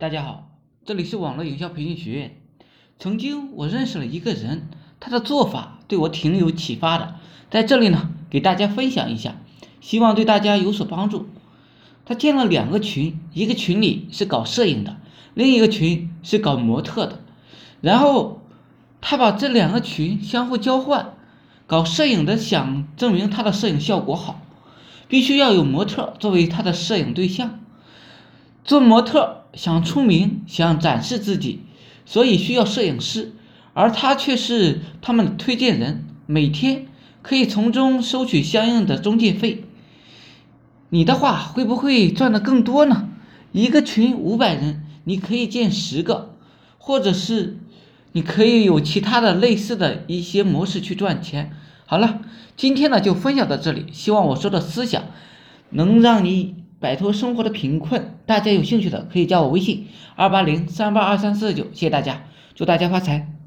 大家好，这里是网络营销培训学院。曾经我认识了一个人，他的做法对我挺有启发的，在这里呢给大家分享一下，希望对大家有所帮助。他建了两个群，一个群里是搞摄影的，另一个群是搞模特的。然后他把这两个群相互交换，搞摄影的想证明他的摄影效果好，必须要有模特作为他的摄影对象。做模特想出名，想展示自己，所以需要摄影师，而他却是他们的推荐人，每天可以从中收取相应的中介费。你的话会不会赚的更多呢？一个群五百人，你可以建十个，或者是你可以有其他的类似的一些模式去赚钱。好了，今天呢就分享到这里，希望我说的思想能让你。摆脱生活的贫困，大家有兴趣的可以加我微信二八零三八二三四九，谢谢大家，祝大家发财。